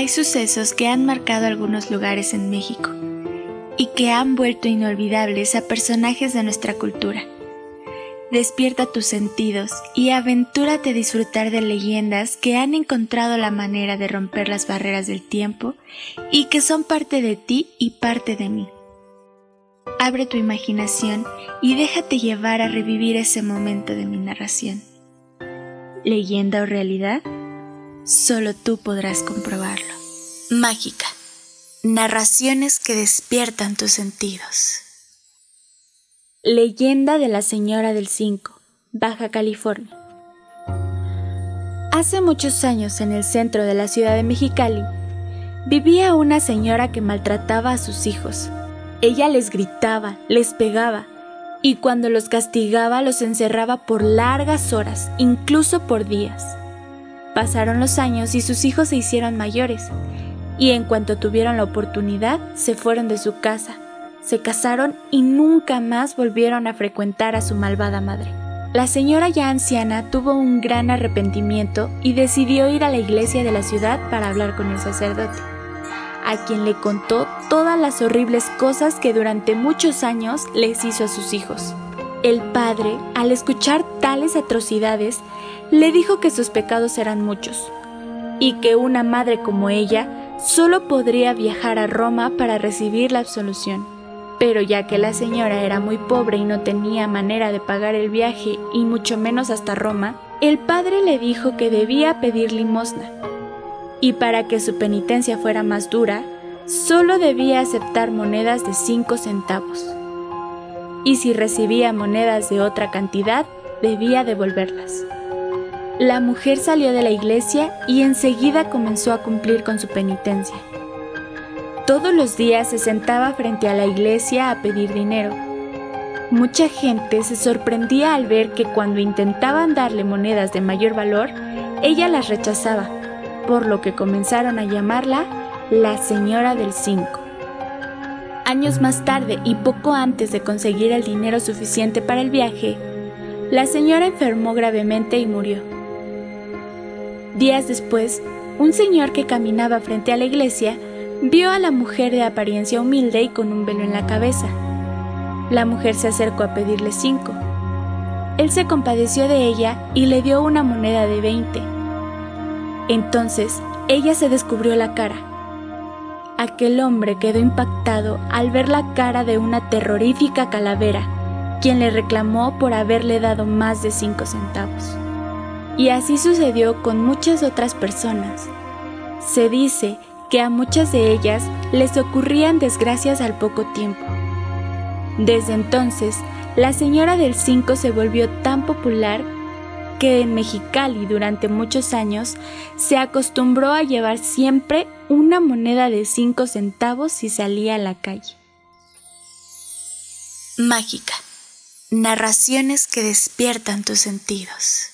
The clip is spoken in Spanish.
hay sucesos que han marcado algunos lugares en México y que han vuelto inolvidables a personajes de nuestra cultura. Despierta tus sentidos y aventúrate a disfrutar de leyendas que han encontrado la manera de romper las barreras del tiempo y que son parte de ti y parte de mí. Abre tu imaginación y déjate llevar a revivir ese momento de mi narración. ¿Leyenda o realidad? Solo tú podrás comprobarlo. Mágica. Narraciones que despiertan tus sentidos. Leyenda de la Señora del Cinco, Baja California. Hace muchos años en el centro de la ciudad de Mexicali, vivía una señora que maltrataba a sus hijos. Ella les gritaba, les pegaba, y cuando los castigaba los encerraba por largas horas, incluso por días. Pasaron los años y sus hijos se hicieron mayores, y en cuanto tuvieron la oportunidad se fueron de su casa se casaron y nunca más volvieron a frecuentar a su malvada madre. La señora ya anciana tuvo un gran arrepentimiento y decidió ir a la iglesia de la ciudad para hablar con el sacerdote, a quien le contó todas las horribles cosas que durante muchos años les hizo a sus hijos. El padre, al escuchar tales atrocidades, le dijo que sus pecados eran muchos y que una madre como ella solo podría viajar a Roma para recibir la absolución pero ya que la señora era muy pobre y no tenía manera de pagar el viaje y mucho menos hasta Roma, el padre le dijo que debía pedir limosna. Y para que su penitencia fuera más dura, solo debía aceptar monedas de cinco centavos. Y si recibía monedas de otra cantidad, debía devolverlas. La mujer salió de la iglesia y enseguida comenzó a cumplir con su penitencia. Todos los días se sentaba frente a la iglesia a pedir dinero. Mucha gente se sorprendía al ver que cuando intentaban darle monedas de mayor valor, ella las rechazaba, por lo que comenzaron a llamarla la Señora del Cinco. Años más tarde y poco antes de conseguir el dinero suficiente para el viaje, la señora enfermó gravemente y murió. Días después, un señor que caminaba frente a la iglesia vio a la mujer de apariencia humilde y con un velo en la cabeza. La mujer se acercó a pedirle cinco. Él se compadeció de ella y le dio una moneda de veinte. Entonces ella se descubrió la cara. Aquel hombre quedó impactado al ver la cara de una terrorífica calavera, quien le reclamó por haberle dado más de cinco centavos. Y así sucedió con muchas otras personas. Se dice que a muchas de ellas les ocurrían desgracias al poco tiempo. Desde entonces, la señora del 5 se volvió tan popular que en Mexicali durante muchos años se acostumbró a llevar siempre una moneda de 5 centavos si salía a la calle. Mágica. Narraciones que despiertan tus sentidos.